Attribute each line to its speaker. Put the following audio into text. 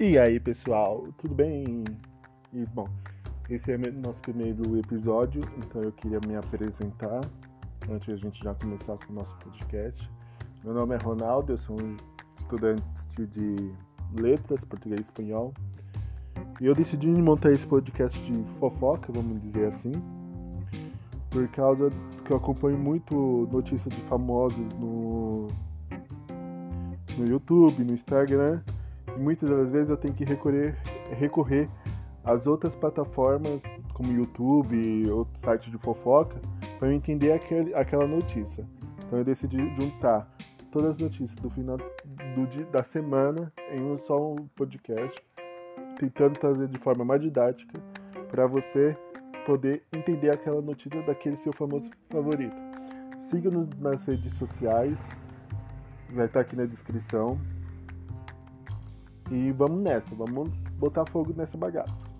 Speaker 1: E aí, pessoal, tudo bem? E, bom, esse é nosso primeiro episódio, então eu queria me apresentar antes de a gente já começar com o nosso podcast. Meu nome é Ronaldo, eu sou um estudante de letras, português e espanhol. E eu decidi montar esse podcast de fofoca, vamos dizer assim, por causa que eu acompanho muito notícias de famosos no, no YouTube, no Instagram e muitas das vezes eu tenho que recorrer, recorrer às outras plataformas, como YouTube e outros sites de fofoca, para eu entender aquele, aquela notícia. Então eu decidi juntar todas as notícias do final do dia, da semana em um só um podcast, tentando trazer de forma mais didática para você poder entender aquela notícia daquele seu famoso favorito. Siga-nos nas redes sociais, vai estar aqui na descrição. E vamos nessa, vamos botar fogo nessa bagaça.